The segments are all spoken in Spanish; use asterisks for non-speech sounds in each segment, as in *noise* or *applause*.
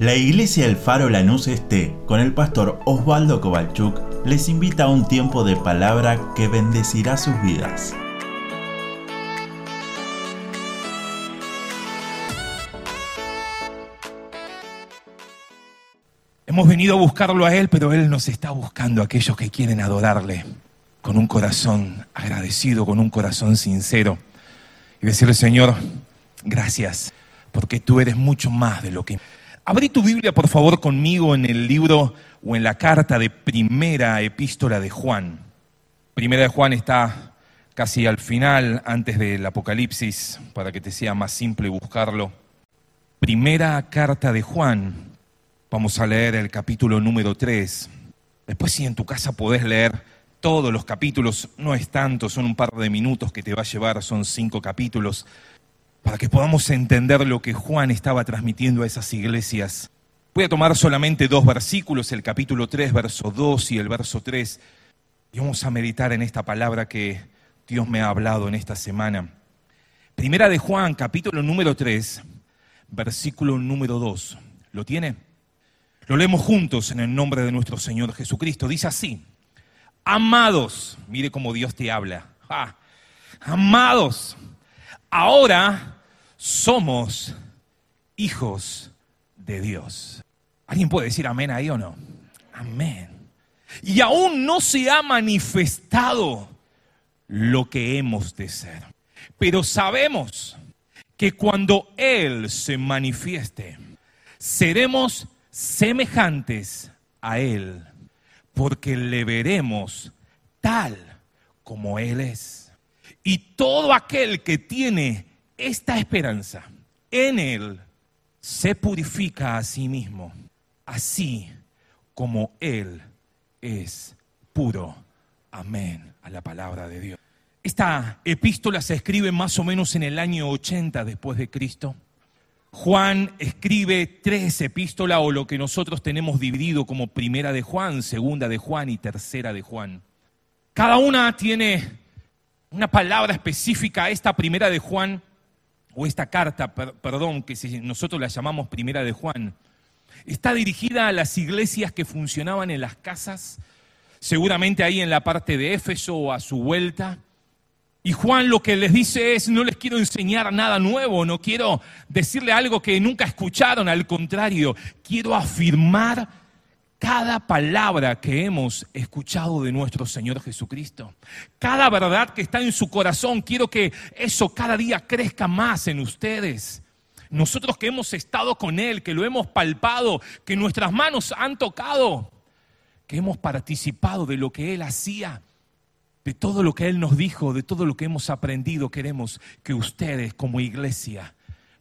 La iglesia El Faro Lanús Este, con el pastor Osvaldo Kovalchuk, les invita a un tiempo de palabra que bendecirá sus vidas. Hemos venido a buscarlo a Él, pero Él nos está buscando a aquellos que quieren adorarle con un corazón agradecido, con un corazón sincero. Y decirle, Señor, gracias, porque tú eres mucho más de lo que Abrí tu Biblia, por favor, conmigo en el libro o en la carta de primera epístola de Juan. Primera de Juan está casi al final, antes del Apocalipsis, para que te sea más simple buscarlo. Primera carta de Juan. Vamos a leer el capítulo número 3. Después si en tu casa podés leer todos los capítulos, no es tanto, son un par de minutos que te va a llevar, son cinco capítulos para que podamos entender lo que Juan estaba transmitiendo a esas iglesias. Voy a tomar solamente dos versículos, el capítulo 3, verso 2 y el verso 3, y vamos a meditar en esta palabra que Dios me ha hablado en esta semana. Primera de Juan, capítulo número 3, versículo número 2. ¿Lo tiene? Lo leemos juntos en el nombre de nuestro Señor Jesucristo. Dice así, amados, mire cómo Dios te habla, ah, amados, ahora somos hijos de Dios. ¿Alguien puede decir amén ahí o no? Amén. Y aún no se ha manifestado lo que hemos de ser. Pero sabemos que cuando Él se manifieste, seremos semejantes a Él, porque le veremos tal como Él es. Y todo aquel que tiene esta esperanza en Él se purifica a sí mismo, así como Él es puro. Amén a la palabra de Dios. Esta epístola se escribe más o menos en el año 80 después de Cristo. Juan escribe tres epístolas o lo que nosotros tenemos dividido como primera de Juan, segunda de Juan y tercera de Juan. Cada una tiene una palabra específica. Esta primera de Juan o esta carta, perdón, que nosotros la llamamos Primera de Juan, está dirigida a las iglesias que funcionaban en las casas, seguramente ahí en la parte de Éfeso o a su vuelta. Y Juan lo que les dice es, no les quiero enseñar nada nuevo, no quiero decirle algo que nunca escucharon, al contrario, quiero afirmar cada palabra que hemos escuchado de nuestro Señor Jesucristo, cada verdad que está en su corazón, quiero que eso cada día crezca más en ustedes. Nosotros que hemos estado con Él, que lo hemos palpado, que nuestras manos han tocado, que hemos participado de lo que Él hacía, de todo lo que Él nos dijo, de todo lo que hemos aprendido, queremos que ustedes como iglesia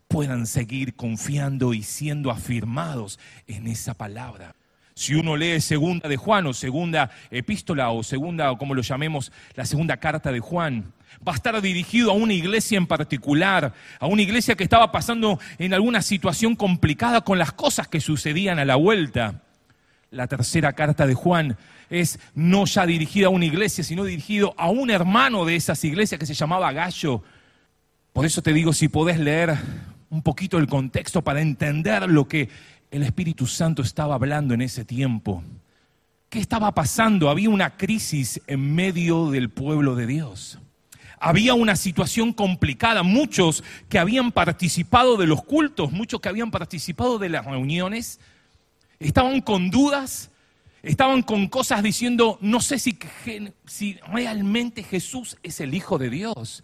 puedan seguir confiando y siendo afirmados en esa palabra. Si uno lee segunda de Juan o segunda epístola o segunda, o como lo llamemos, la segunda carta de Juan, va a estar dirigido a una iglesia en particular, a una iglesia que estaba pasando en alguna situación complicada con las cosas que sucedían a la vuelta. La tercera carta de Juan es no ya dirigida a una iglesia, sino dirigido a un hermano de esas iglesias que se llamaba Gallo. Por eso te digo, si podés leer un poquito el contexto para entender lo que el Espíritu Santo estaba hablando en ese tiempo? ¿Qué estaba pasando? Había una crisis en medio del pueblo de Dios. Había una situación complicada. Muchos que habían participado de los cultos, muchos que habían participado de las reuniones, estaban con dudas, estaban con cosas diciendo, no sé si, si realmente Jesús es el Hijo de Dios.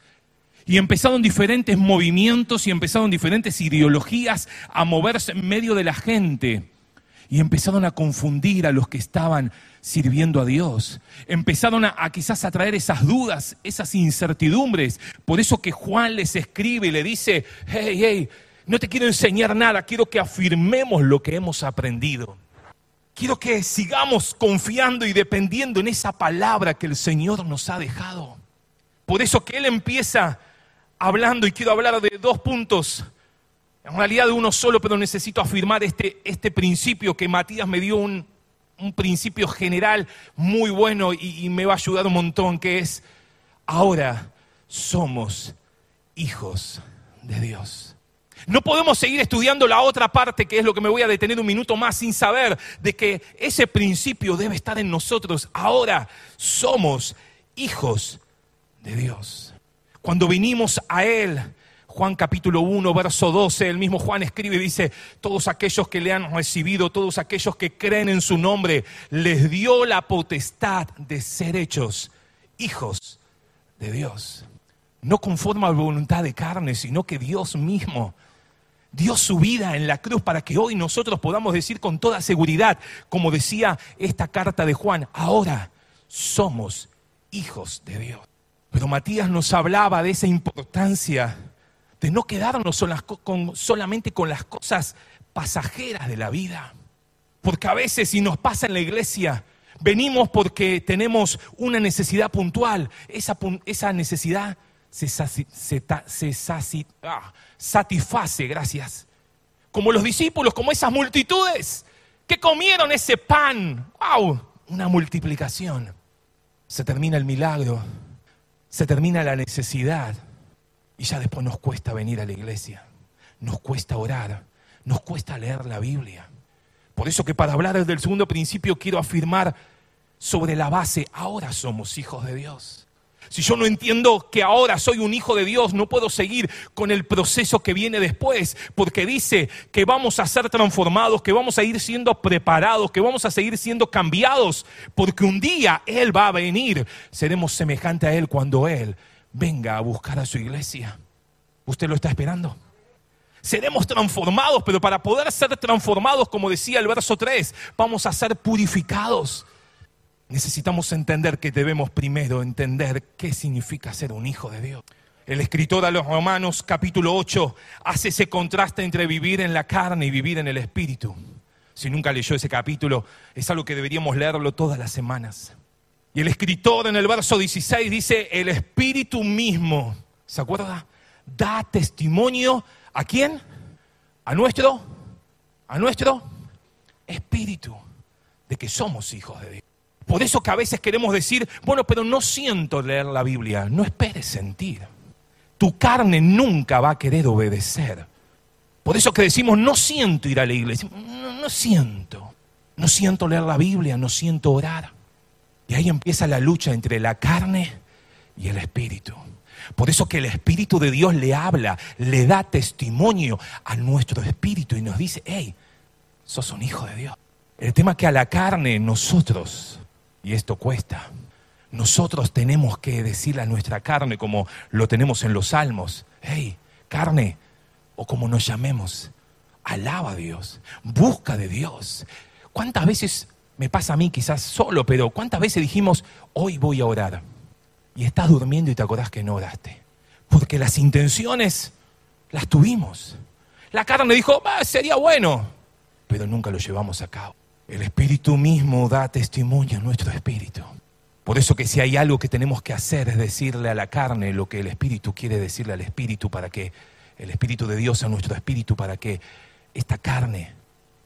Y empezaron diferentes movimientos y empezaron diferentes ideologías a moverse en medio de la gente. Y empezaron a confundir a los que estaban sirviendo a Dios. Empezaron a, quizás a traer esas dudas, esas incertidumbres. Por eso que Juan les escribe y le dice, hey, hey, no te quiero enseñar nada, quiero que afirmemos lo que hemos aprendido. Quiero que sigamos confiando y dependiendo en esa palabra que el Señor nos ha dejado. Por eso que Él empieza hablando y quiero hablar de dos puntos, en realidad de uno solo, pero necesito afirmar este, este principio que Matías me dio un, principio general muy bueno y, y me va a ayudar un montón, que es, ahora somos hijos de Dios. No podemos seguir estudiando la otra parte, que es lo que me voy a detener un minuto más, sin saber de que ese principio debe estar en nosotros. Ahora somos hijos de Dios. Cuando vinimos a Él, Juan capítulo 1, verso 12, el mismo Juan escribe y dice, todos aquellos que le han recibido, todos aquellos que creen en su nombre, les dio la potestad de ser hechos hijos de Dios. No conforme a la voluntad de carne, sino que Dios mismo dio su vida en la cruz para que hoy nosotros podamos decir con toda seguridad, como decía esta carta de Juan, ahora somos hijos de Dios. Pero Matías nos hablaba de esa importancia de no quedarnos solamente con las cosas pasajeras de la vida. Porque a veces si nos pasa en la iglesia, venimos porque tenemos una necesidad puntual. Esa, necesidad se, se, ah, satisface, gracias. Como los discípulos, como esas multitudes que comieron ese pan. ¡Wow! Una multiplicación. Se termina el milagro, se termina la necesidad y ya después nos cuesta venir a la iglesia, nos cuesta orar, nos cuesta leer la Biblia. Por eso que para hablar desde el segundo principio quiero afirmar sobre la base, ahora somos hijos de Dios. Si yo no entiendo que ahora soy un hijo de Dios, no puedo seguir con el proceso que viene después, porque dice que vamos a ser transformados, que vamos a ir siendo preparados, que vamos a seguir siendo cambiados, porque un día Él va a venir. Seremos semejantes a Él cuando Él venga a buscar a su iglesia. ¿Usted lo está esperando? Seremos transformados, pero para poder ser transformados, como decía el verso 3, vamos a ser purificados necesitamos entender que debemos primero entender qué significa ser un hijo de Dios. El escritor a los Romanos capítulo 8 hace ese contraste entre vivir en la carne y vivir en el espíritu. Si nunca leyó ese capítulo, es algo que deberíamos leerlo todas las semanas. Y el escritor en el verso 16 dice, el espíritu mismo, ¿se acuerda? Da testimonio a quién? A nuestro, a nuestro espíritu, de que somos hijos de Dios. Por eso que a veces queremos decir, bueno, pero no siento leer la Biblia. No esperes sentir. Tu carne nunca va a querer obedecer. Por eso que decimos, no siento ir a la iglesia. No, no siento. No siento leer la Biblia, no siento orar. Y ahí empieza la lucha entre la carne y el espíritu. Por eso que el Espíritu de Dios le habla, le da testimonio a nuestro espíritu y nos dice, hey, sos un hijo de Dios. El tema es que a la carne nosotros y esto cuesta. Nosotros tenemos que decirle a nuestra carne, como lo tenemos en los salmos, hey, carne, o como nos llamemos, alaba a Dios, busca de Dios. ¿Cuántas veces me pasa a mí, quizás solo, pero cuántas veces dijimos, hoy voy a orar? Y estás durmiendo y te acordás que no oraste. Porque las intenciones las tuvimos. La carne dijo, ah, sería bueno, pero nunca lo llevamos a cabo. El Espíritu mismo da testimonio a nuestro espíritu. Por eso que si hay algo que tenemos que hacer es decirle a la carne lo que el Espíritu quiere decirle al Espíritu para que el Espíritu de Dios a nuestro Espíritu para que esta carne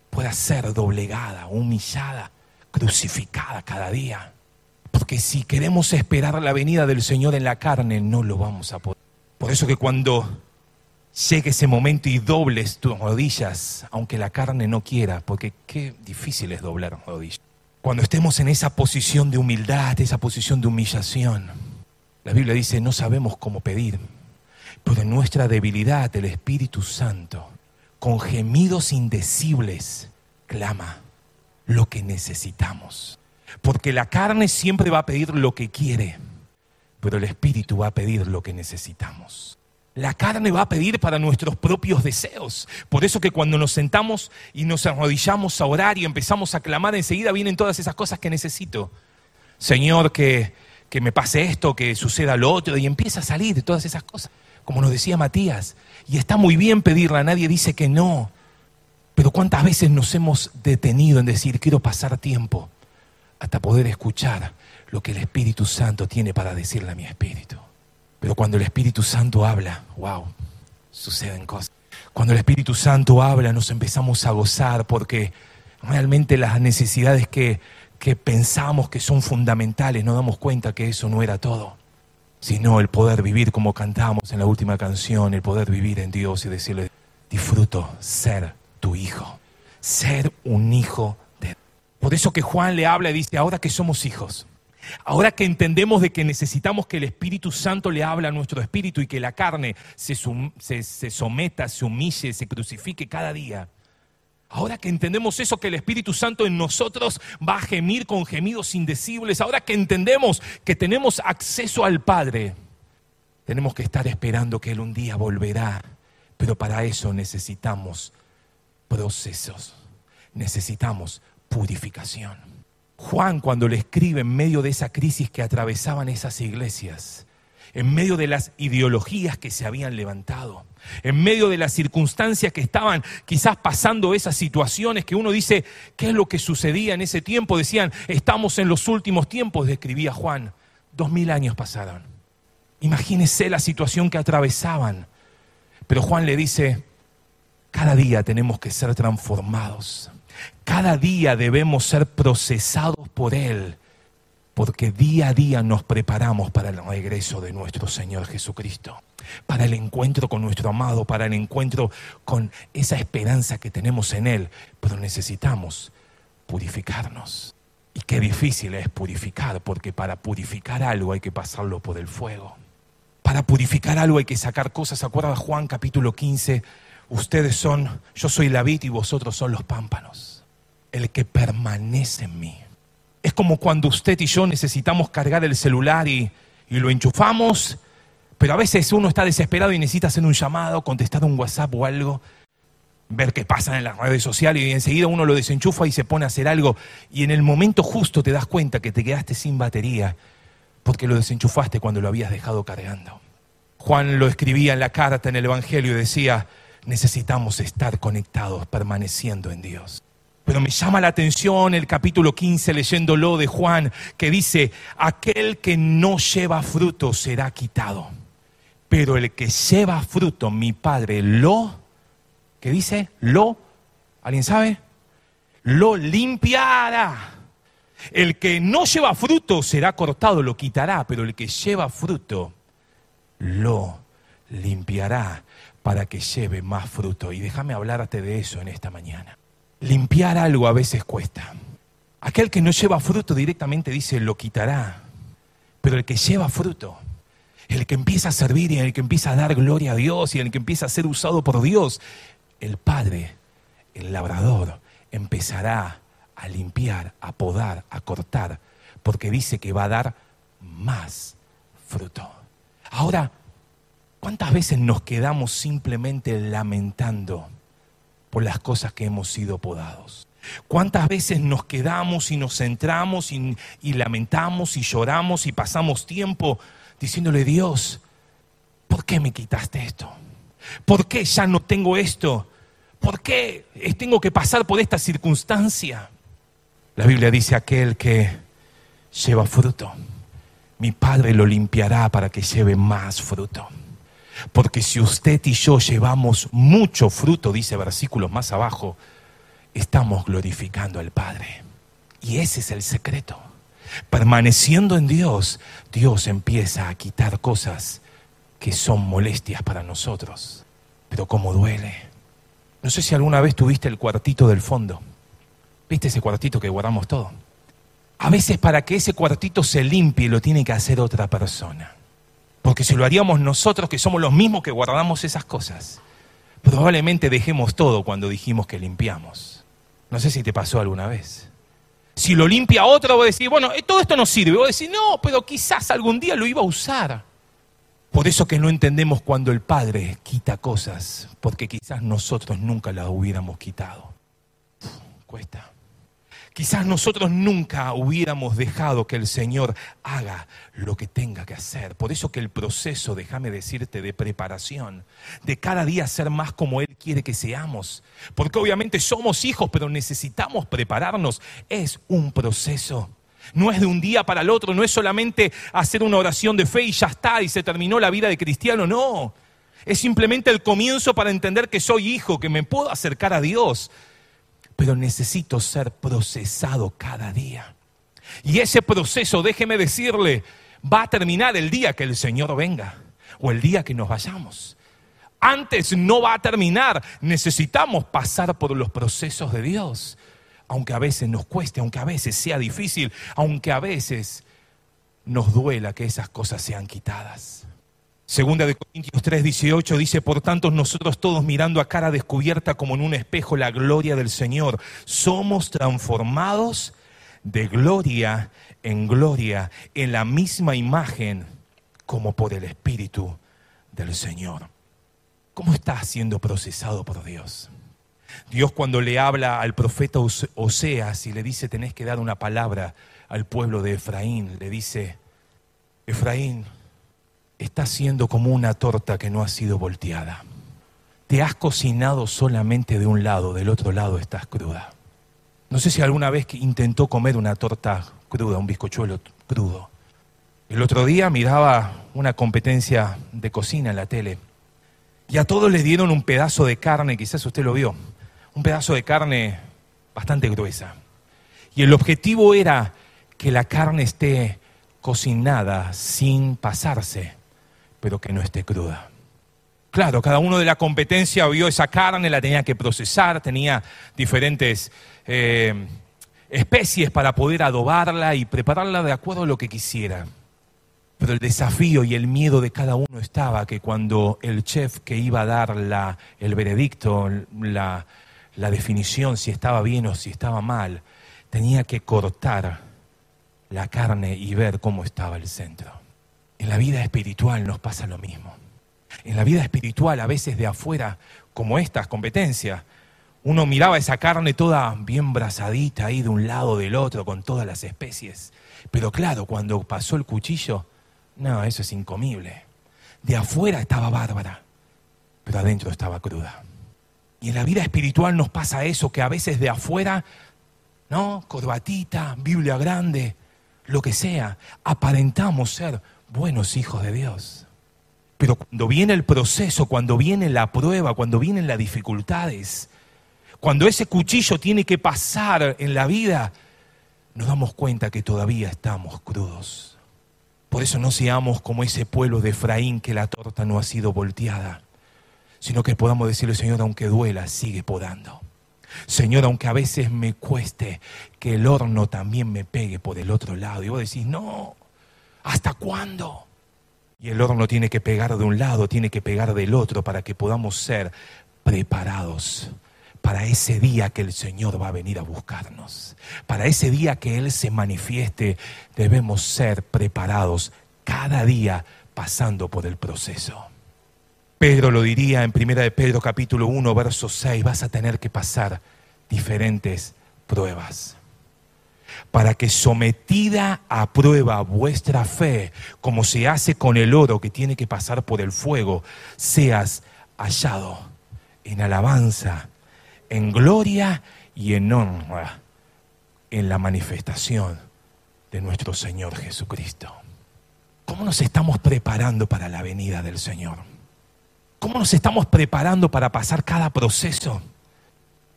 pueda ser doblegada, humillada, crucificada cada día. Porque si queremos esperar la venida del Señor en la carne, no lo vamos a poder. Por eso que cuando llegue ese momento y dobles tus rodillas, aunque la carne no quiera, porque qué difícil es doblar rodillas. Cuando estemos en esa posición de humildad, esa posición de humillación, la Biblia dice, no sabemos cómo pedir, pero en nuestra debilidad el Espíritu Santo, con gemidos indecibles, clama lo que necesitamos. Porque la carne siempre va a pedir lo que quiere, pero el Espíritu va a pedir lo que necesitamos. La carne va a pedir para nuestros propios deseos. Por eso que cuando nos sentamos y nos arrodillamos a orar y empezamos a clamar, enseguida vienen todas esas cosas que necesito. Señor, que, que me pase esto, que suceda lo otro, y empieza a salir todas esas cosas, como nos decía Matías. Y está muy bien pedirla, nadie dice que no. Pero ¿cuántas veces nos hemos detenido en decir, quiero pasar tiempo hasta poder escuchar lo que el Espíritu Santo tiene para decirle a mi espíritu? Pero cuando el Espíritu Santo habla, wow, suceden cosas. Cuando el Espíritu Santo habla, nos empezamos a gozar porque realmente las necesidades que, que pensamos que son fundamentales, nos damos cuenta que eso no era todo, sino el poder vivir como cantamos en la última canción, el poder vivir en Dios y decirle, disfruto ser tu hijo, ser un hijo de... Por eso que Juan le habla y dice, ahora que somos hijos, ahora que entendemos de que necesitamos que el Espíritu Santo le hable a nuestro espíritu y que la carne se, se someta, se humille, se crucifique cada día, Ahora que entendemos eso, que el Espíritu Santo en nosotros va a gemir con gemidos indecibles, ahora que entendemos que tenemos acceso al Padre, tenemos que estar esperando que Él un día volverá. Pero para eso necesitamos procesos, necesitamos purificación. Juan cuando le escribe en medio de esa crisis que atravesaban esas iglesias, en medio de las ideologías que se habían levantado, en medio de las circunstancias que estaban quizás pasando esas situaciones que uno dice, ¿qué es lo que sucedía en ese tiempo? Decían, estamos en los últimos tiempos, describía Juan. Dos mil años pasaron. Imagínese la situación que atravesaban. Pero Juan le dice, cada día tenemos que ser transformados. Cada día debemos ser procesados por Él porque día a día nos preparamos para el regreso de nuestro Señor Jesucristo, para el encuentro con nuestro amado, para el encuentro con esa esperanza que tenemos en Él, pero necesitamos purificarnos. Y qué difícil es purificar, porque para purificar algo hay que pasarlo por el fuego. Para purificar algo hay que sacar cosas. ¿Se acuerda Juan capítulo 15? Ustedes son, yo soy la vid y vosotros son los pámpanos. El que permanece en mí es como cuando usted y yo necesitamos cargar el celular y, lo enchufamos, pero a veces uno está desesperado y necesita hacer un llamado, contestar un WhatsApp o algo, ver qué pasa en las redes sociales y enseguida uno lo desenchufa y se pone a hacer algo y en el momento justo te das cuenta que te quedaste sin batería porque lo desenchufaste cuando lo habías dejado cargando. Juan lo escribía en la carta en el Evangelio y decía, necesitamos estar conectados, permaneciendo en Dios. Pero me llama la atención el capítulo 15 leyéndolo de Juan que dice, aquel que no lleva fruto será quitado. Pero el que lleva fruto, mi Padre lo, ¿qué dice? Lo, ¿alguien sabe? Lo limpiará. El que no lleva fruto será cortado, lo quitará, pero el que lleva fruto lo limpiará para que lleve más fruto. Y déjame hablarte de eso en esta mañana. Limpiar algo a veces cuesta. Aquel que no lleva fruto directamente dice, lo quitará. Pero el que lleva fruto, el que empieza a servir y el que empieza a dar gloria a Dios y el que empieza a ser usado por Dios, el Padre, el labrador, empezará a limpiar, a podar, a cortar, porque dice que va a dar más fruto. Ahora, ¿cuántas veces nos quedamos simplemente lamentando? por las cosas que hemos sido podados. ¿Cuántas veces nos quedamos y nos centramos y, lamentamos y lloramos y pasamos tiempo diciéndole, Dios, ¿por qué me quitaste esto? ¿Por qué ya no tengo esto? ¿Por qué tengo que pasar por esta circunstancia? La Biblia dice aquel que lleva fruto, mi Padre lo limpiará para que lleve más fruto. Porque si usted y yo llevamos mucho fruto, dice versículos más abajo, estamos glorificando al Padre. Y ese es el secreto. Permaneciendo en Dios, Dios empieza a quitar cosas que son molestias para nosotros. Pero como duele. No sé si alguna vez tuviste el cuartito del fondo. ¿Viste ese cuartito que guardamos todo? A veces para que ese cuartito se limpie lo tiene que hacer otra persona. Porque si lo haríamos nosotros, que somos los mismos que guardamos esas cosas, probablemente dejemos todo cuando dijimos que limpiamos. No sé si te pasó alguna vez. Si lo limpia otro, voy a decir, bueno, eh, todo esto no sirve. Voy a decir, no, pero quizás algún día lo iba a usar. Por eso que no entendemos cuando el Padre quita cosas, porque quizás nosotros nunca las hubiéramos quitado. cuesta. Quizás nosotros nunca hubiéramos dejado que el Señor haga lo que tenga que hacer. Por eso que el proceso, déjame decirte, de preparación, de cada día ser más como Él quiere que seamos, porque obviamente somos hijos, pero necesitamos prepararnos, es un proceso. No es de un día para el otro, no es solamente hacer una oración de fe y ya está, y se terminó la vida de cristiano, no. Es simplemente el comienzo para entender que soy hijo, que me puedo acercar a Dios, pero necesito ser procesado cada día. Y ese proceso, déjeme decirle, va a terminar el día que el Señor venga o el día que nos vayamos. Antes no va a terminar. Necesitamos pasar por los procesos de Dios. Aunque a veces nos cueste, aunque a veces sea difícil, aunque a veces nos duela que esas cosas sean quitadas. Segunda de Corintios 3, 18 dice, por tanto nosotros todos mirando a cara descubierta como en un espejo la gloria del Señor, somos transformados de gloria en gloria, en la misma imagen como por el Espíritu del Señor. ¿Cómo está siendo procesado por Dios? Dios cuando le habla al profeta Oseas y le dice tenés que dar una palabra al pueblo de Efraín, le dice, Efraín, está siendo como una torta que no ha sido volteada. Te has cocinado solamente de un lado, del otro lado estás cruda. No sé si alguna vez intentó comer una torta cruda, un bizcochuelo crudo. El otro día miraba una competencia de cocina en la tele y a todos les dieron un pedazo de carne, quizás usted lo vio, un pedazo de carne bastante gruesa. Y el objetivo era que la carne esté cocinada sin pasarse, pero que no esté cruda. Claro, cada uno de la competencia vio esa carne, la tenía que procesar, tenía diferentes eh, especies para poder adobarla y prepararla de acuerdo a lo que quisiera. Pero el desafío y el miedo de cada uno estaba que cuando el chef que iba a dar la, el veredicto, la, la definición, si estaba bien o si estaba mal, tenía que cortar la carne y ver cómo estaba el centro. En la vida espiritual nos pasa lo mismo. En la vida espiritual, a veces de afuera, como estas competencias, uno miraba esa carne toda bien brazadita ahí de un lado del otro con todas las especies. Pero claro, cuando pasó el cuchillo, no, eso es incomible. De afuera estaba bárbara, pero adentro estaba cruda. Y en la vida espiritual nos pasa eso, que a veces de afuera, ¿no? Corbatita, Biblia grande, lo que sea, aparentamos ser buenos hijos de Dios. Pero cuando viene el proceso, cuando viene la prueba, cuando vienen las dificultades, cuando ese cuchillo tiene que pasar en la vida, nos damos cuenta que todavía estamos crudos. Por eso no seamos como ese pueblo de Efraín que la torta no ha sido volteada, sino que podamos decirle, Señor, aunque duela, sigue podando. Señor, aunque a veces me cueste que el horno también me pegue por el otro lado. Y vos decís, no, ¿hasta cuándo? Y el horno tiene que pegar de un lado, tiene que pegar del otro para que podamos ser preparados para ese día que el Señor va a venir a buscarnos. Para ese día que Él se manifieste, debemos ser preparados cada día pasando por el proceso. Pedro lo diría en 1 de Pedro capítulo 1, verso 6, vas a tener que pasar diferentes pruebas. Para que sometida a prueba vuestra fe, como se hace con el oro que tiene que pasar por el fuego, seas hallado en alabanza, en gloria y en honra en la manifestación de nuestro Señor Jesucristo. ¿Cómo nos estamos preparando para la venida del Señor? ¿Cómo nos estamos preparando para pasar cada proceso?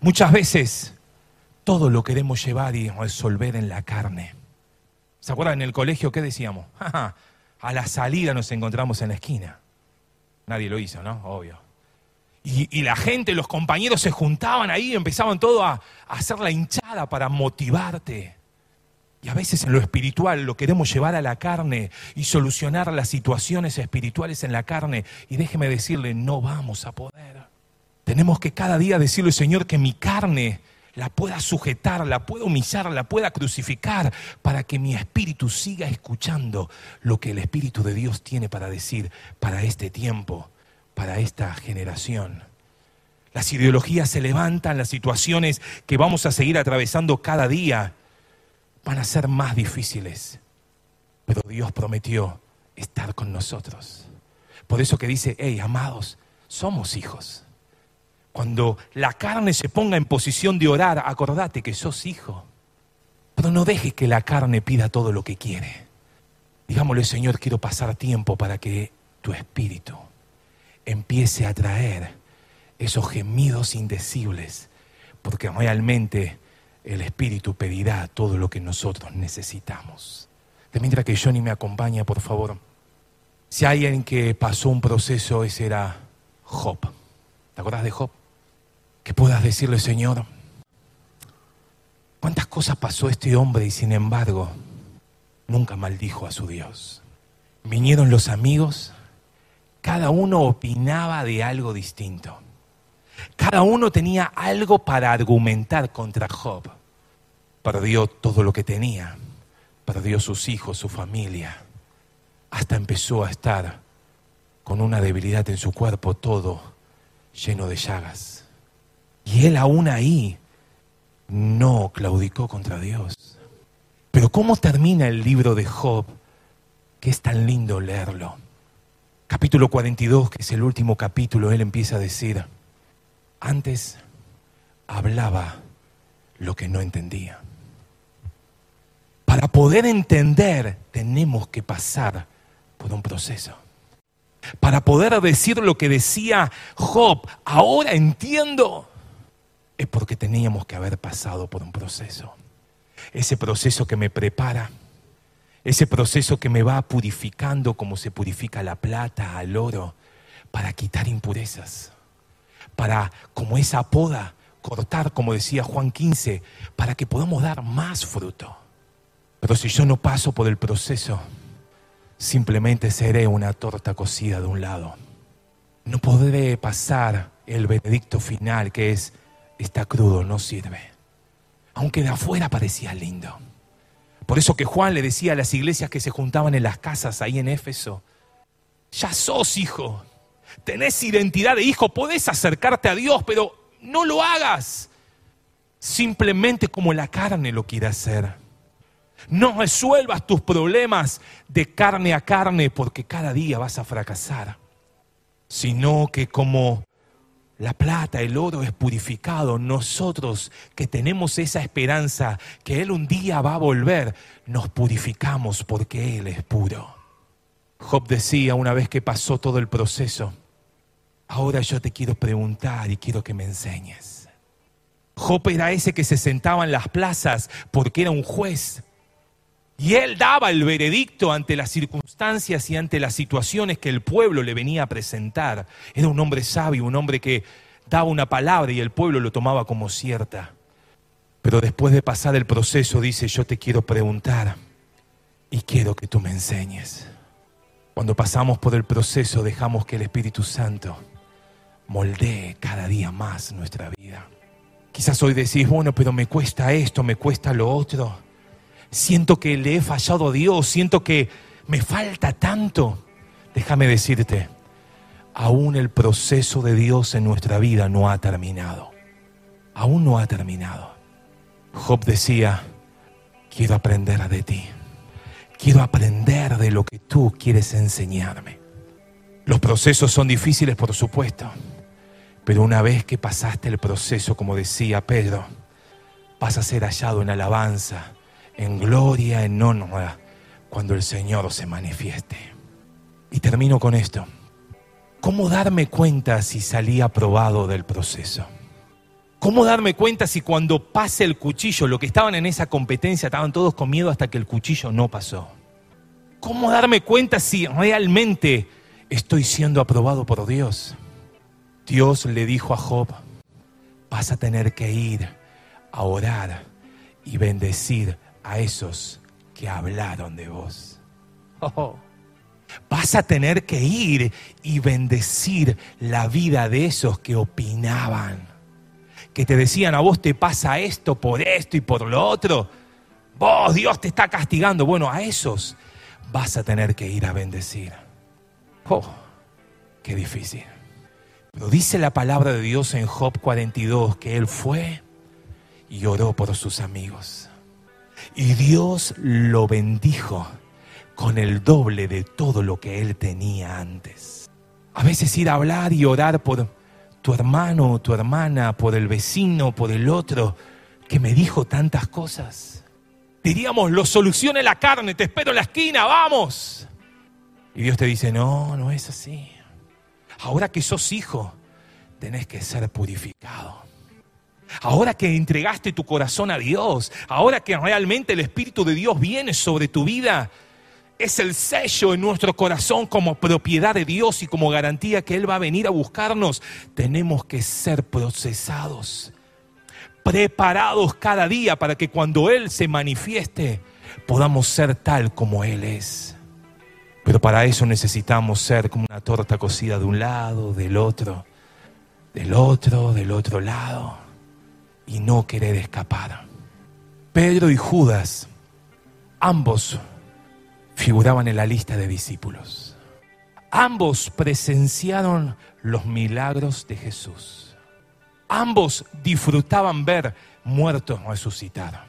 Muchas veces todo lo queremos llevar y resolver en la carne. ¿Se acuerdan en el colegio qué decíamos? *laughs* A la salida nos encontramos en la esquina. Nadie lo hizo, ¿no? Obvio. Y, la gente, los compañeros se juntaban ahí, empezaban todo a, a hacer la hinchada para motivarte. Y a veces en lo espiritual lo queremos llevar a la carne y solucionar las situaciones espirituales en la carne. Y déjeme decirle, no vamos a poder. Tenemos que cada día decirle, Señor, que mi carne la pueda sujetar, la pueda humillar, la pueda crucificar, para que mi espíritu siga escuchando lo que el Espíritu de Dios tiene para decir para este tiempo para esta generación. Las ideologías se levantan, las situaciones que vamos a seguir atravesando cada día van a ser más difíciles. Pero Dios prometió estar con nosotros. Por eso que dice, hey, amados, somos hijos. Cuando la carne se ponga en posición de orar, acordate que sos hijo. Pero no dejes que la carne pida todo lo que quiere. Digámosle, Señor, quiero pasar tiempo para que tu espíritu empiece a traer esos gemidos indecibles, porque realmente el Espíritu pedirá todo lo que nosotros necesitamos. De mientras que Johnny me acompaña, por favor. Si hay alguien que pasó un proceso, ese era Job. ¿Te acuerdas de Job? Que puedas decirle, Señor, ¿cuántas cosas pasó este hombre y sin embargo nunca maldijo a su Dios? Vinieron los amigos, cada uno opinaba de algo distinto. Cada uno tenía algo para argumentar contra Job. Perdió todo lo que tenía, perdió sus hijos, su familia, hasta empezó a estar con una debilidad en su cuerpo, todo lleno de llagas. Y él aún ahí no claudicó contra Dios. Pero ¿cómo termina el libro de Job? Que es tan lindo leerlo. Capítulo 42, que es el último capítulo, él empieza a decir, antes hablaba lo que no entendía. Para poder entender tenemos que pasar por un proceso. Para poder decir lo que decía Job, ahora entiendo, es porque teníamos que haber pasado por un proceso. Ese proceso que me prepara, ese proceso que me va purificando como se purifica la plata, al oro, para quitar impurezas, para, como esa poda, cortar, como decía Juan 15, para que podamos dar más fruto. Pero si yo no paso por el proceso, simplemente seré una torta cocida de un lado. No podré pasar el veredicto final que es, está crudo, no sirve. Aunque de afuera parecía lindo. Por eso que Juan le decía a las iglesias que se juntaban en las casas ahí en Éfeso, ya sos hijo, tenés identidad de hijo, podés acercarte a Dios, pero no lo hagas simplemente como la carne lo quiere hacer. No resuelvas tus problemas de carne a carne porque cada día vas a fracasar, sino que como la plata, el oro es purificado, nosotros que tenemos esa esperanza que Él un día va a volver, nos purificamos porque Él es puro. Job decía una vez que pasó todo el proceso, ahora yo te quiero preguntar y quiero que me enseñes. Job era ese que se sentaba en las plazas porque era un juez y él daba el veredicto ante las circunstancias y ante las situaciones que el pueblo le venía a presentar. Era un hombre sabio, un hombre que daba una palabra y el pueblo lo tomaba como cierta. Pero después de pasar el proceso dice, yo te quiero preguntar y quiero que tú me enseñes. Cuando pasamos por el proceso dejamos que el Espíritu Santo moldee cada día más nuestra vida. Quizás hoy decís, bueno, pero me cuesta esto, me cuesta lo otro siento que le he fallado a Dios, siento que me falta tanto. Déjame decirte, aún el proceso de Dios en nuestra vida no ha terminado. Aún no ha terminado. Job decía, quiero aprender de ti. Quiero aprender de lo que tú quieres enseñarme. Los procesos son difíciles, por supuesto, pero una vez que pasaste el proceso, como decía Pedro, vas a ser hallado en alabanza, en gloria, en honra, cuando el Señor se manifieste. Y termino con esto. ¿Cómo darme cuenta si salí aprobado del proceso? ¿Cómo darme cuenta si cuando pase el cuchillo, lo que estaban en esa competencia estaban todos con miedo hasta que el cuchillo no pasó? ¿Cómo darme cuenta si realmente estoy siendo aprobado por Dios? Dios le dijo a Job, vas a tener que ir a orar y bendecir a esos que hablaron de vos. Oh, vas a tener que ir y bendecir la vida de esos que opinaban, que te decían a vos te pasa esto por esto y por lo otro. Vos, Dios te está castigando. Bueno, a esos vas a tener que ir a bendecir. Oh, qué difícil. Pero dice la palabra de Dios en Job 42 que él fue y oró por sus amigos. Y Dios lo bendijo con el doble de todo lo que él tenía antes. A veces ir a hablar y orar por tu hermano o tu hermana, por el vecino, por el otro, que me dijo tantas cosas. Diríamos, lo solucione la carne, te espero en la esquina, vamos. Y Dios te dice, no, no es así. Ahora que sos hijo, tenés que ser purificado. Ahora que entregaste tu corazón a Dios, ahora que realmente el Espíritu de Dios viene sobre tu vida, es el sello en nuestro corazón como propiedad de Dios y como garantía que Él va a venir a buscarnos, tenemos que ser procesados, preparados cada día para que cuando Él se manifieste podamos ser tal como Él es. Pero para eso necesitamos ser como una torta cocida de un lado, del otro, del otro, del otro lado, y no querer escapar. Pedro y Judas, ambos figuraban en la lista de discípulos. Ambos presenciaron los milagros de Jesús. Ambos disfrutaban ver muertos resucitar.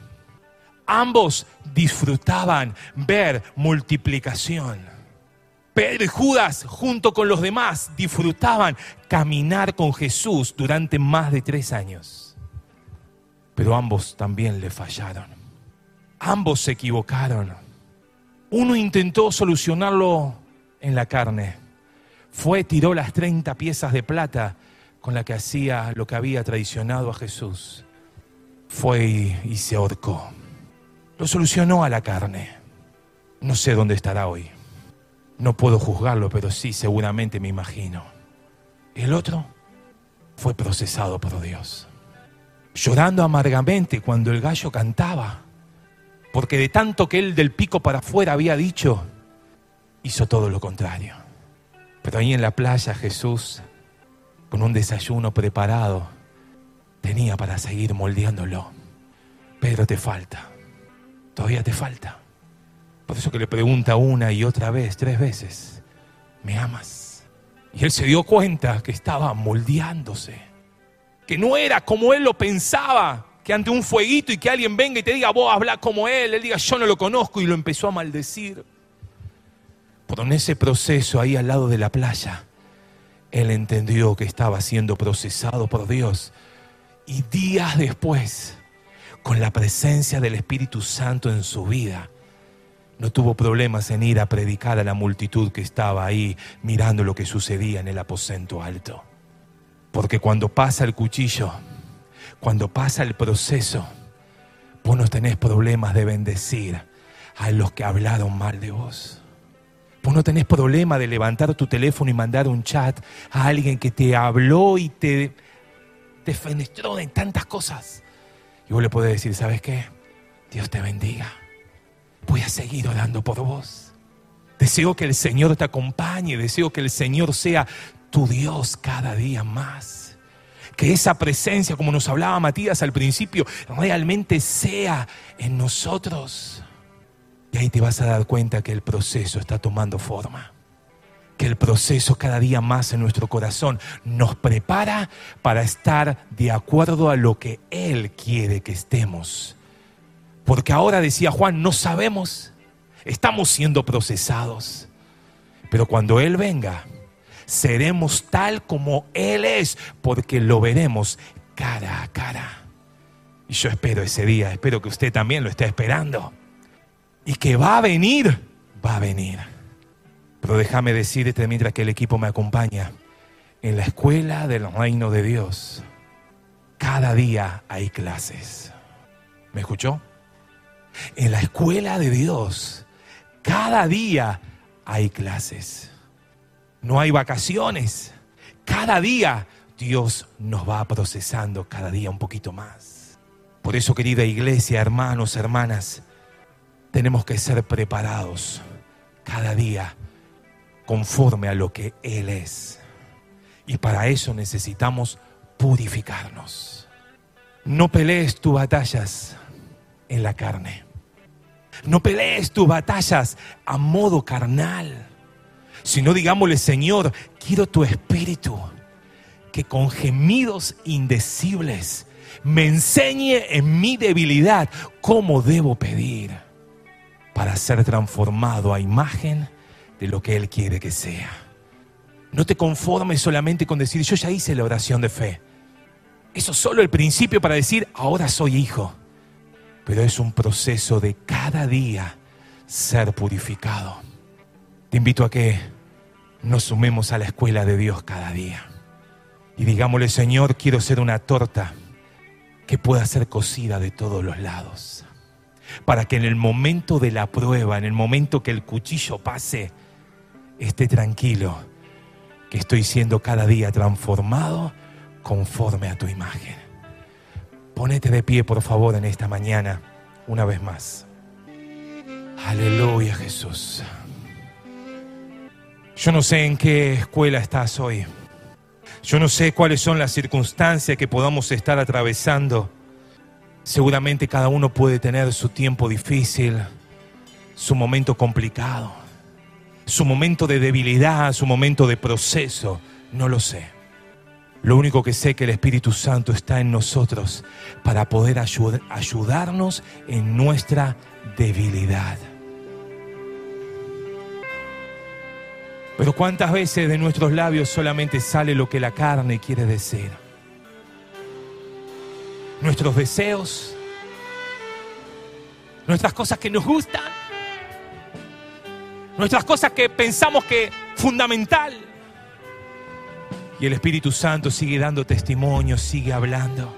Ambos disfrutaban ver multiplicación. Pedro y Judas, junto con los demás, disfrutaban caminar con Jesús durante más de tres años. Pero ambos también le fallaron. Ambos se equivocaron. Uno intentó solucionarlo en la carne. Fue, tiró las 30 piezas de plata con la que hacía lo que había traicionado a Jesús. Fue y, y se ahorcó. Lo solucionó a la carne. No sé dónde estará hoy. No puedo juzgarlo, pero sí seguramente me imagino. El otro fue procesado por Dios. Llorando amargamente cuando el gallo cantaba porque de tanto que él del pico para afuera había dicho, hizo todo lo contrario. Pero ahí en la playa Jesús, con un desayuno preparado, tenía para seguir moldeándolo. Pedro, te falta, todavía te falta. Por eso que le pregunta una y otra vez, tres veces, ¿me amas? Y él se dio cuenta que estaba moldeándose, que no era como él lo pensaba, que ante un fueguito y que alguien venga y te diga, vos habla como él, él diga, yo no lo conozco y lo empezó a maldecir. Pero en ese proceso ahí al lado de la playa, él entendió que estaba siendo procesado por Dios. Y días después, con la presencia del Espíritu Santo en su vida, no tuvo problemas en ir a predicar a la multitud que estaba ahí mirando lo que sucedía en el aposento alto. Porque cuando pasa el cuchillo, cuando pasa el proceso, vos no tenés problemas de bendecir a los que hablaron mal de vos. Vos no tenés problema de levantar tu teléfono y mandar un chat a alguien que te habló y te, te fenestró en tantas cosas. Y vos le podés decir, ¿sabes qué? Dios te bendiga. Voy a seguir orando por vos. Deseo que el Señor te acompañe, deseo que el Señor sea tu Dios cada día más que esa presencia, como nos hablaba Matías al principio, realmente sea en nosotros. Y ahí te vas a dar cuenta que el proceso está tomando forma. Que el proceso cada día más en nuestro corazón nos prepara para estar de acuerdo a lo que Él quiere que estemos. Porque ahora decía Juan, no sabemos, estamos siendo procesados. Pero cuando Él venga, seremos tal como Él es, porque lo veremos cara a cara. Y yo espero ese día, espero que usted también lo esté esperando. Y que va a venir, va a venir. Pero déjame decirte mientras que el equipo me acompaña, en la escuela del reino de Dios, cada día hay clases. ¿Me escuchó? En la escuela de Dios, cada día hay clases no hay vacaciones. Cada día Dios nos va procesando, cada día un poquito más. Por eso, querida iglesia, hermanos, hermanas, tenemos que ser preparados cada día conforme a lo que Él es. Y para eso necesitamos purificarnos. No pelees tus batallas en la carne. No pelees tus batallas a modo carnal sino digámosle, Señor, quiero tu espíritu que con gemidos indecibles me enseñe en mi debilidad cómo debo pedir para ser transformado a imagen de lo que Él quiere que sea. No te conformes solamente con decir, yo ya hice la oración de fe. Eso es solo el principio para decir, ahora soy hijo. Pero es un proceso de cada día ser purificado. Te invito a que nos sumemos a la escuela de Dios cada día. Y digámosle, Señor, quiero ser una torta que pueda ser cocida de todos los lados. para que en el momento de la prueba, en el momento que el cuchillo pase, esté tranquilo, que estoy siendo cada día transformado conforme a tu imagen. Ponete de pie, por favor, en esta mañana, una vez más. Aleluya, Jesús. Yo no sé en qué escuela estás hoy. Yo no sé cuáles son las circunstancias que podamos estar atravesando. Seguramente cada uno puede tener su tiempo difícil, su momento complicado, su momento de debilidad, su momento de proceso. No lo sé. Lo único que sé es que el Espíritu Santo está en nosotros para poder ayudarnos en nuestra debilidad. Pero cuántas veces de nuestros labios solamente sale lo que la carne quiere decir. Nuestros deseos, nuestras cosas que nos gustan, nuestras cosas que pensamos que fundamental. Y el Espíritu Santo sigue dando testimonio, sigue hablando.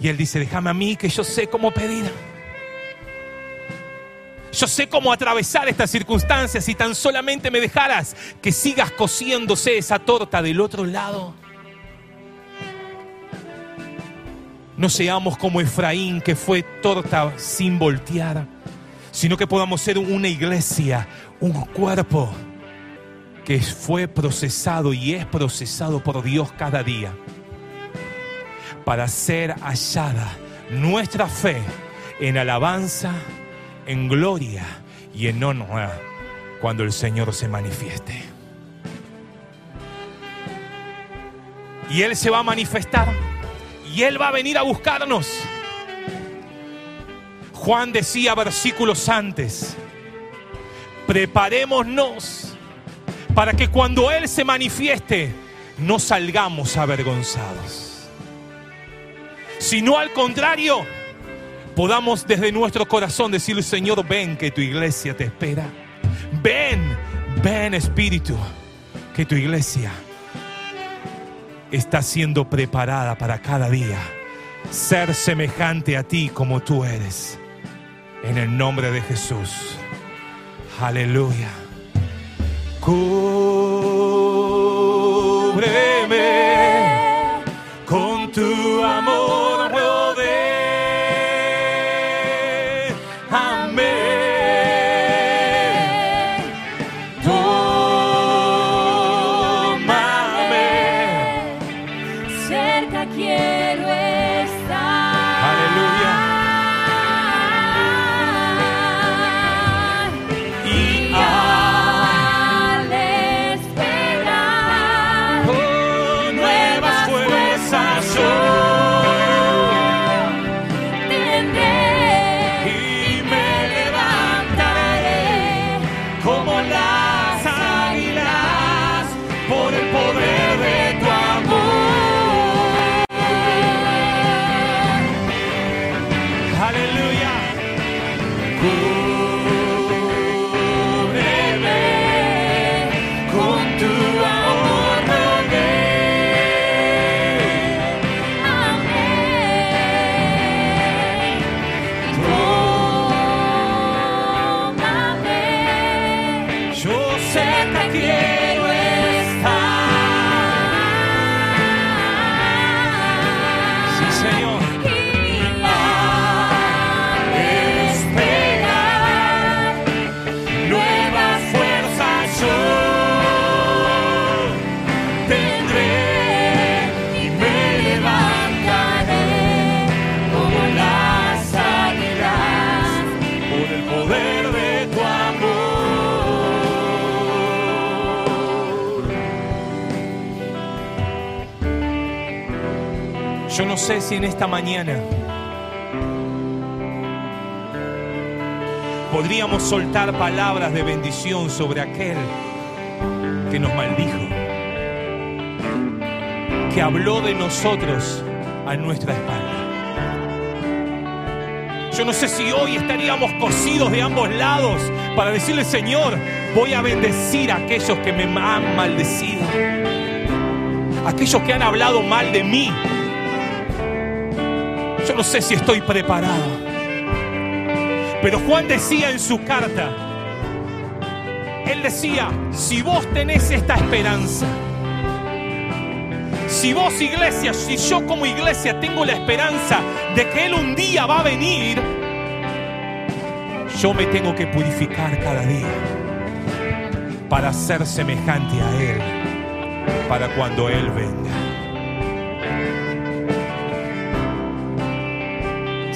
Y Él dice, déjame a mí que yo sé cómo pedir. Yo sé cómo atravesar estas circunstancias si tan solamente me dejaras que sigas cociéndose esa torta del otro lado. No seamos como Efraín que fue torta sin voltear, sino que podamos ser una iglesia, un cuerpo que fue procesado y es procesado por Dios cada día para ser hallada nuestra fe en alabanza en gloria y en honor cuando el Señor se manifieste. Y Él se va a manifestar y Él va a venir a buscarnos. Juan decía versículos antes, preparémonos para que cuando Él se manifieste no salgamos avergonzados, sino al contrario, podamos desde nuestro corazón decirle, Señor, ven que tu iglesia te espera. Ven, ven Espíritu, que tu iglesia está siendo preparada para cada día ser semejante a ti como tú eres. En el nombre de Jesús. Aleluya. Cúbreme mañana podríamos soltar palabras de bendición sobre aquel que nos maldijo, que habló de nosotros a nuestra espalda. Yo no sé si hoy estaríamos cosidos de ambos lados para decirle, Señor, voy a bendecir a aquellos que me han maldecido, aquellos que han hablado mal de mí No sé si estoy preparado. Pero Juan decía en su carta, él decía, si vos tenés esta esperanza, si vos iglesia, si yo como iglesia tengo la esperanza de que Él un día va a venir, yo me tengo que purificar cada día para ser semejante a Él, para cuando Él venga.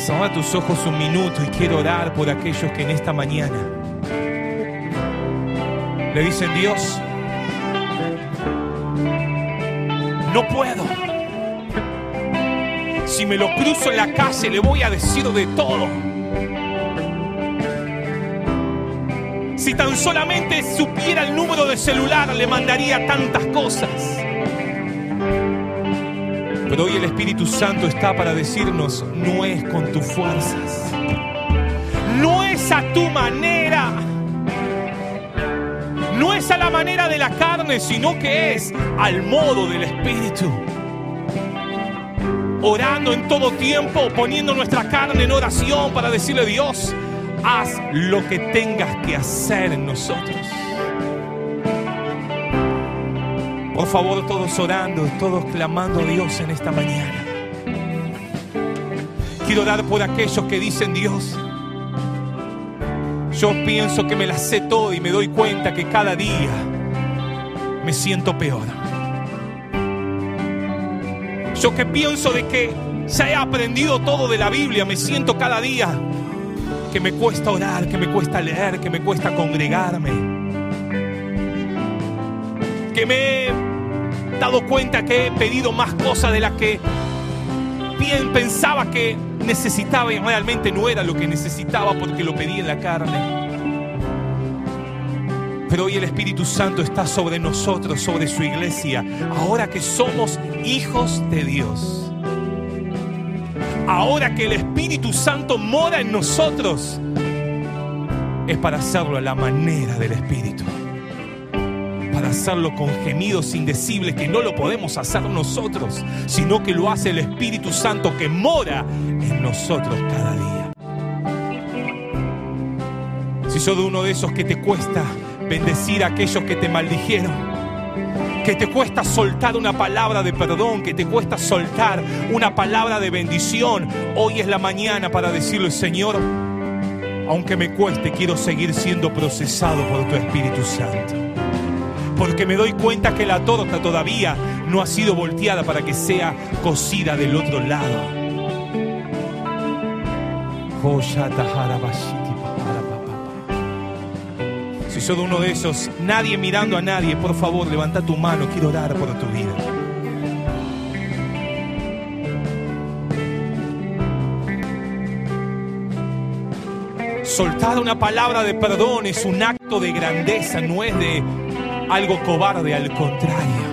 Cierra tus ojos un minuto y quiero orar por aquellos que en esta mañana le dicen Dios, no puedo. Si me lo cruzo en la calle le voy a decir de todo. Si tan solamente supiera el número de celular le mandaría tantas cosas. Hoy el Espíritu Santo está para decirnos, no es con tus fuerzas, no es a tu manera, no es a la manera de la carne, sino que es al modo del Espíritu. Orando en todo tiempo, poniendo nuestra carne en oración para decirle Dios, haz lo que tengas que hacer en nosotros. Por favor, todos orando, todos clamando a Dios en esta mañana. Quiero orar por aquellos que dicen Dios. Yo pienso que me la sé todo y me doy cuenta que cada día me siento peor. Yo que pienso de que ya he aprendido todo de la Biblia, me siento cada día que me cuesta orar, que me cuesta leer, que me cuesta congregarme. Que me he dado cuenta que he pedido más cosas de las que bien pensaba que necesitaba y realmente no era lo que necesitaba porque lo pedí en la carne. Pero hoy el Espíritu Santo está sobre nosotros, sobre su iglesia, ahora que somos hijos de Dios. Ahora que el Espíritu Santo mora en nosotros, es para hacerlo a la manera del Espíritu. Para hacerlo con gemidos indecibles que no lo podemos hacer nosotros, sino que lo hace el Espíritu Santo que mora en nosotros cada día. Si sos uno de esos que te cuesta bendecir a aquellos que te maldijeron, que te cuesta soltar una palabra de perdón, que te cuesta soltar una palabra de bendición, hoy es la mañana para decirle, Señor, aunque me cueste, quiero seguir siendo procesado por tu Espíritu Santo. Porque me doy cuenta que la torta todavía no ha sido volteada para que sea cocida del otro lado. Si de uno de esos, nadie mirando a nadie, por favor, levanta tu mano, quiero orar por tu vida. Soltar una palabra de perdón es un acto de grandeza, no es de algo cobarde, al contrario.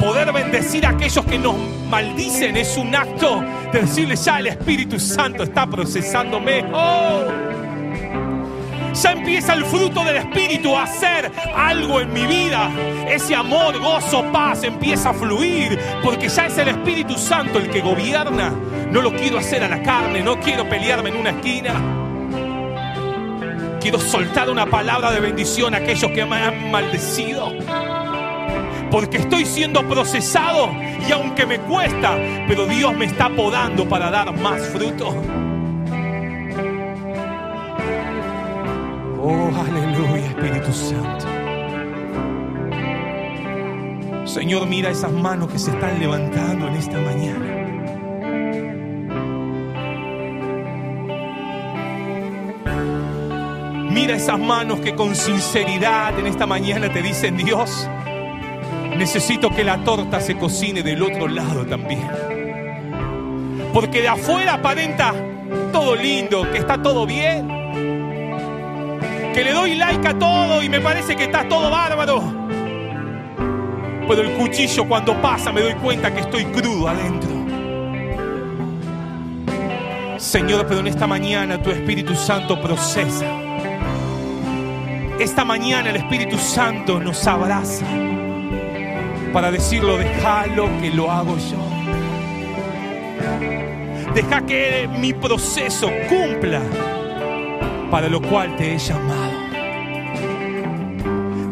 Poder bendecir a aquellos que nos maldicen es un acto de decirle ya el Espíritu Santo está procesándome. ¡Oh! ya empieza el fruto del Espíritu a hacer algo en mi vida. Ese amor, gozo, paz empieza a fluir porque ya es el Espíritu Santo el que gobierna. No lo quiero hacer a la carne, no quiero pelearme en una esquina. Quiero soltar una palabra de bendición a aquellos que me han maldecido. Porque estoy siendo procesado y aunque me cuesta, pero Dios me está podando para dar más fruto. Oh, aleluya, Espíritu Santo. Señor, mira esas manos que se están levantando en esta mañana. Mira esas manos que con sinceridad en esta mañana te dicen, Dios, necesito que la torta se cocine del otro lado también. Porque de afuera aparenta todo lindo, que está todo bien que le doy like a todo y me parece que está todo bárbaro. Pero el cuchillo cuando pasa me doy cuenta que estoy crudo adentro. Señor, pero en esta mañana tu Espíritu Santo procesa. Esta mañana el Espíritu Santo nos abraza para decirlo, déjalo que lo hago yo. Deja que mi proceso cumpla para lo cual te he llamado.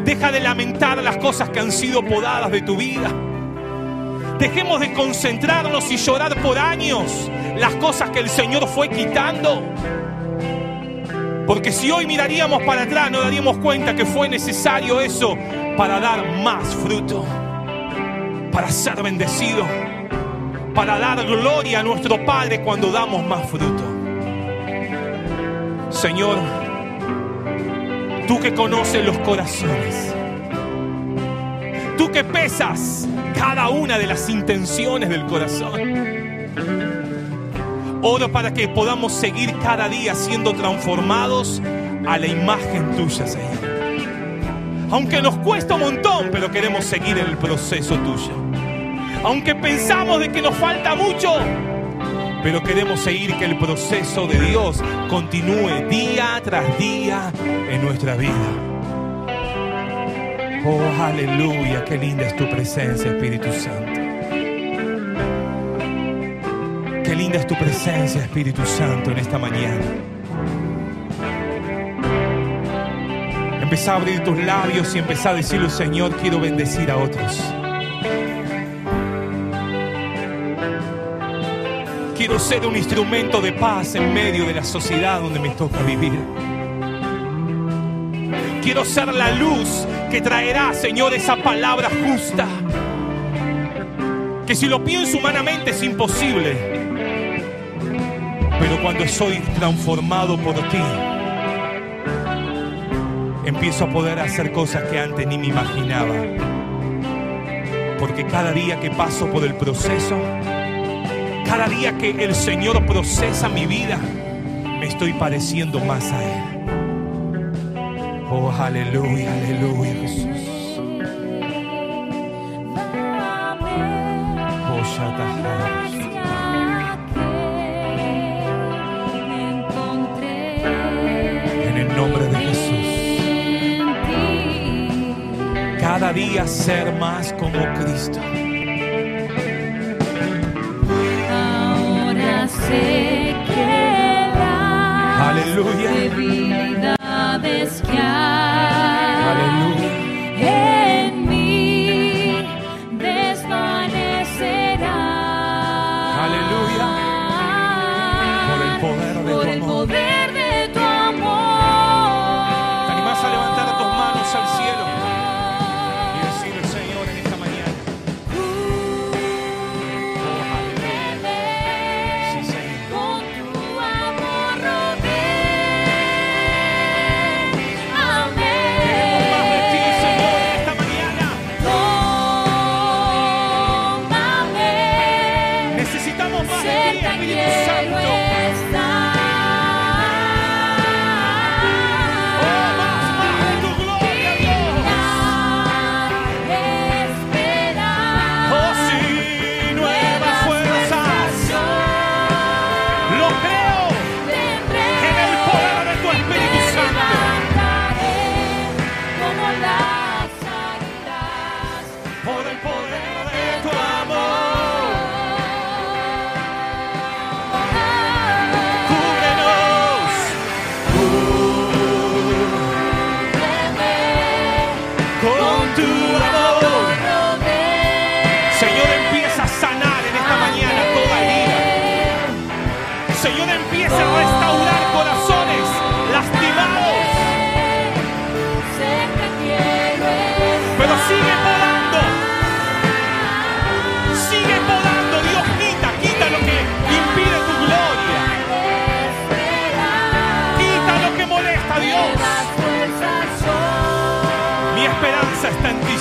Deja de lamentar las cosas que han sido podadas de tu vida. Dejemos de concentrarnos y llorar por años las cosas que el Señor fue quitando. Porque si hoy miraríamos para atrás, nos daríamos cuenta que fue necesario eso para dar más fruto, para ser bendecido, para dar gloria a nuestro Padre cuando damos más fruto. Señor, tú que conoces los corazones, tú que pesas cada una de las intenciones del corazón. Oro para que podamos seguir cada día siendo transformados a la imagen tuya, Señor. Aunque nos cuesta un montón, pero queremos seguir el proceso tuyo. Aunque pensamos de que nos falta mucho, pero queremos seguir que el proceso de Dios continúe día tras día en nuestra vida. Oh, aleluya, qué linda es tu presencia, Espíritu Santo. Qué linda es tu presencia, Espíritu Santo, en esta mañana. Empezá a abrir tus labios y empezá a decirle, Señor, quiero bendecir a otros. Quiero ser un instrumento de paz en medio de la sociedad donde me toca vivir. Quiero ser la luz que traerá, Señor, esa palabra justa. Que si lo pienso humanamente es imposible. Cuando soy transformado por ti, empiezo a poder hacer cosas que antes ni me imaginaba. Porque cada día que paso por el proceso, cada día que el Señor procesa mi vida, me estoy pareciendo más a Él. Oh, aleluya, aleluya, Jesús. Cada día ser más como Cristo. Ahora sé que las Aleluya. debilidades que hay Aleluya.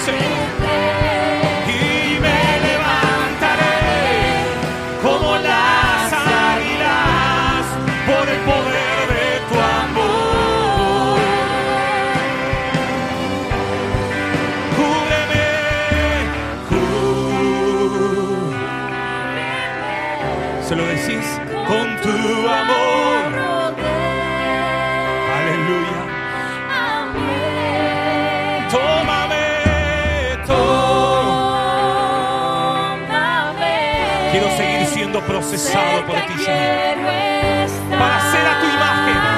Está siendo procesado por ti, Señor. Para ser a tu imagen.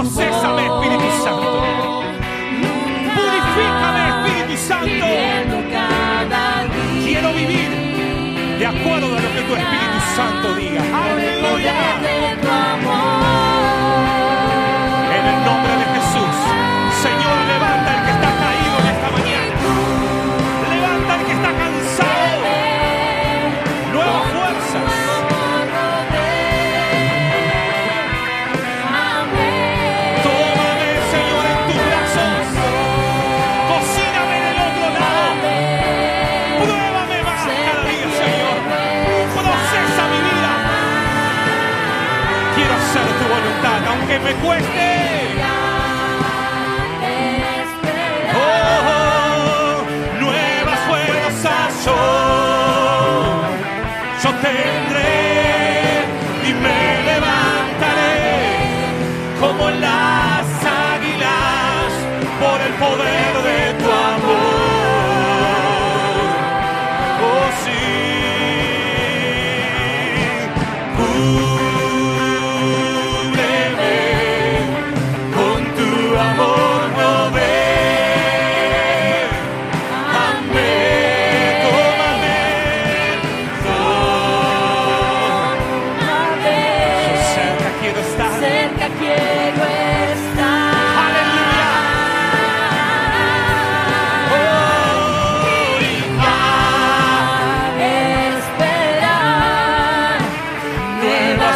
Procésame, Espíritu Santo. Purifícame, Espíritu Santo. Quiero vivir de acuerdo a lo que tu Espíritu Santo diga. Aleluya. cueste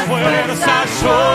fuerza yo.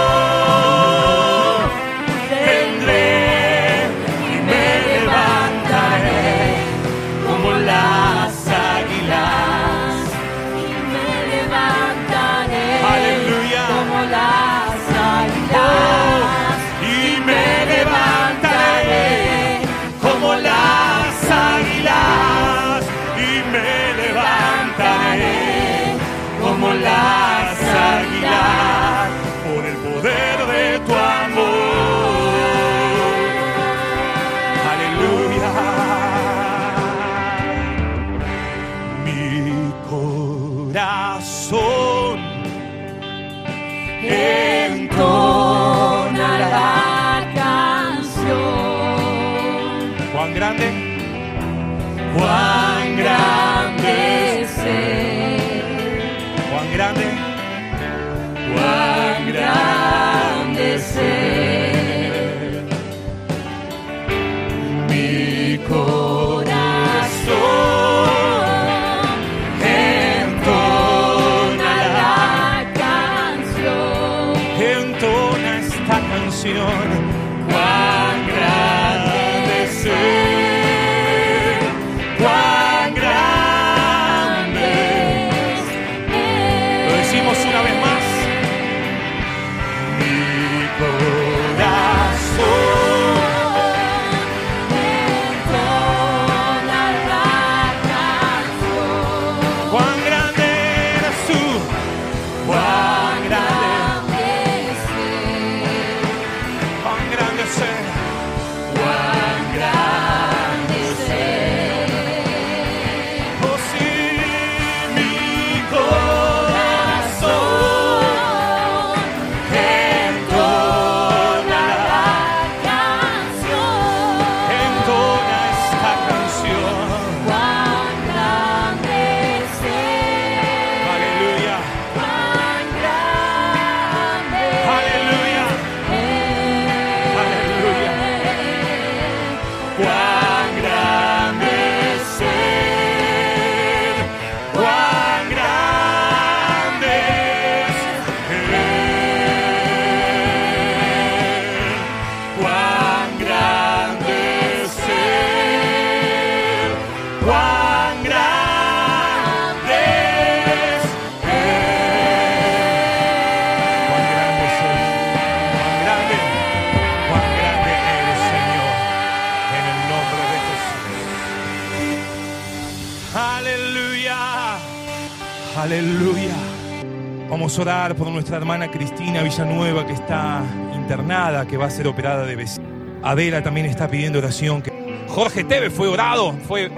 Orar por nuestra hermana Cristina Villanueva que está internada, que va a ser operada de vesícula. Adela también está pidiendo oración. Jorge Teve fue orado, fue,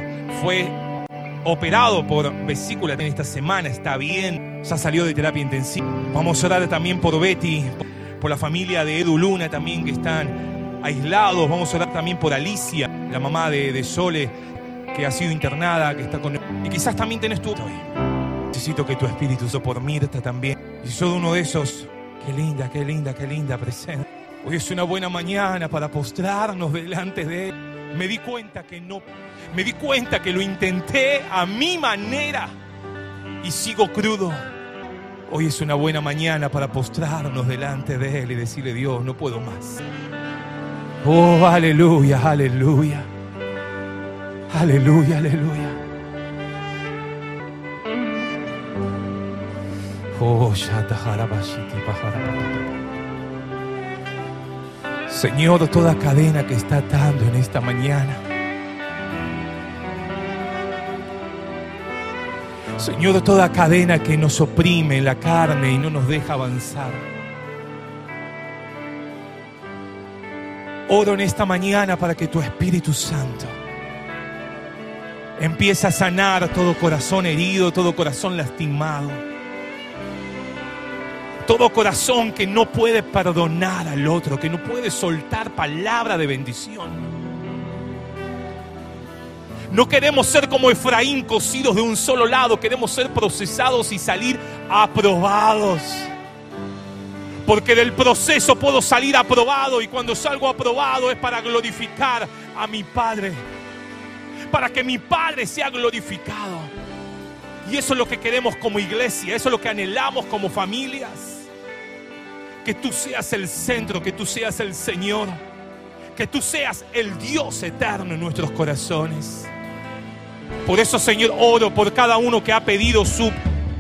fue operado por vesícula en esta semana, está bien, ya salió de terapia intensiva. Vamos a orar también por Betty, por la familia de Edu Luna también que están aislados. Vamos a orar también por Alicia, la mamá de, de Sole, que ha sido internada, que está con... Y quizás también tenés tú. Necesito que tu espíritu, so por Mirta también. Y soy uno de esos, qué linda, qué linda, qué linda presencia. Hoy es una buena mañana para postrarnos delante de Él. Me di cuenta que no, me di cuenta que lo intenté a mi manera y sigo crudo. Hoy es una buena mañana para postrarnos delante de Él y decirle, Dios, no puedo más. Oh, aleluya, aleluya. Aleluya, aleluya. Señor, toda cadena que está atando en esta mañana. Señor, toda cadena que nos oprime en la carne y no nos deja avanzar. Oro en esta mañana para que tu Espíritu Santo empiece a sanar todo corazón herido, todo corazón lastimado. Todo corazón que no puede perdonar al otro, que no puede soltar palabra de bendición. No queremos ser como Efraín, cocidos de un solo lado, queremos ser procesados y salir aprobados. Porque del proceso puedo salir aprobado y cuando salgo aprobado es para glorificar a mi Padre. Para que mi Padre sea glorificado. Y eso es lo que queremos como iglesia, eso es lo que anhelamos como familias. Que tú seas el centro, que tú seas el Señor, que tú seas el Dios eterno en nuestros corazones. Por eso, Señor, oro por cada uno que ha pedido su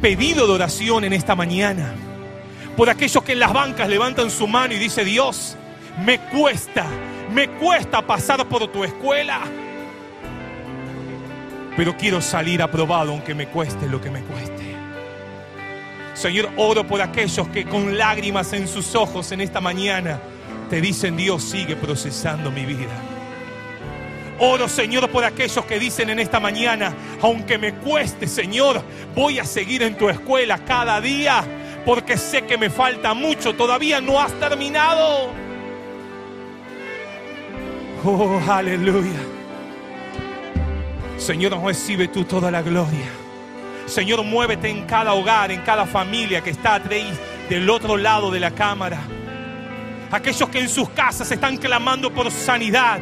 pedido de oración en esta mañana. Por aquellos que en las bancas levantan su mano y dice, Dios, me cuesta, me cuesta pasar por tu escuela. Pero quiero salir aprobado aunque me cueste lo que me cueste. Señor, oro por aquellos que con lágrimas en sus ojos en esta mañana te dicen, Dios sigue procesando mi vida. Oro, Señor, por aquellos que dicen en esta mañana, aunque me cueste, Señor, voy a seguir en tu escuela cada día, porque sé que me falta mucho, todavía no has terminado. Oh, aleluya. Señor, recibe tú toda la gloria. Señor, muévete en cada hogar, en cada familia que está atrás del otro lado de la cámara. Aquellos que en sus casas están clamando por sanidad.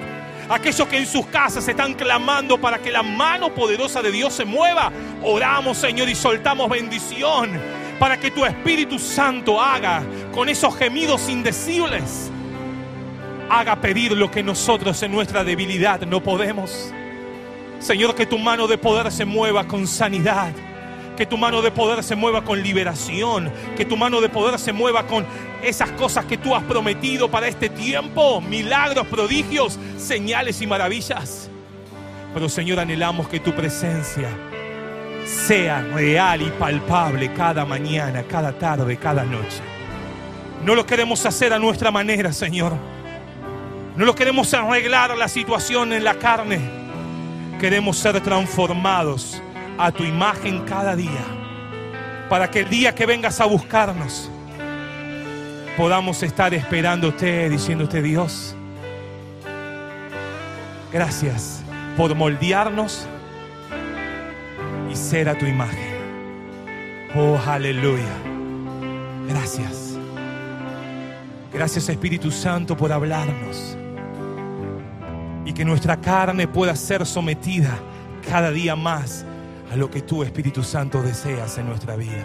Aquellos que en sus casas están clamando para que la mano poderosa de Dios se mueva. Oramos, Señor, y soltamos bendición para que tu Espíritu Santo haga con esos gemidos indecibles. Haga pedir lo que nosotros en nuestra debilidad no podemos. Señor, que tu mano de poder se mueva con sanidad. Que tu mano de poder se mueva con liberación. Que tu mano de poder se mueva con esas cosas que tú has prometido para este tiempo. Milagros, prodigios, señales y maravillas. Pero Señor, anhelamos que tu presencia sea real y palpable cada mañana, cada tarde, cada noche. No lo queremos hacer a nuestra manera, Señor. No lo queremos arreglar la situación en la carne. Queremos ser transformados a tu imagen cada día. Para que el día que vengas a buscarnos podamos estar esperándote, diciéndote Dios, gracias por moldearnos y ser a tu imagen. Oh, aleluya. Gracias. Gracias Espíritu Santo por hablarnos. Y que nuestra carne pueda ser sometida cada día más a lo que tú, Espíritu Santo, deseas en nuestra vida.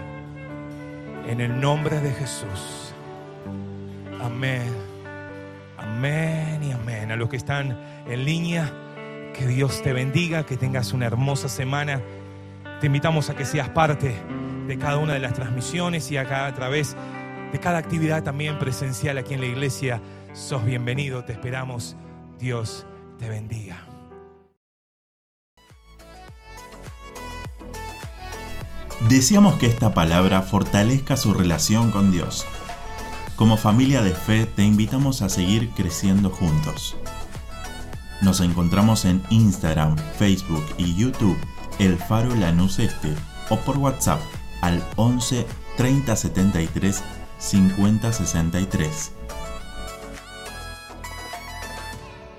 En el nombre de Jesús. Amén. Amén y amén. A los que están en línea, que Dios te bendiga, que tengas una hermosa semana. Te invitamos a que seas parte de cada una de las transmisiones y acá a través de cada actividad también presencial aquí en la iglesia. Sos bienvenido, te esperamos. Dios te bendiga. Deseamos que esta palabra fortalezca su relación con Dios. Como familia de fe te invitamos a seguir creciendo juntos. Nos encontramos en Instagram, Facebook y YouTube, El Faro Lanús Este, o por WhatsApp al 11 30 73 50 63.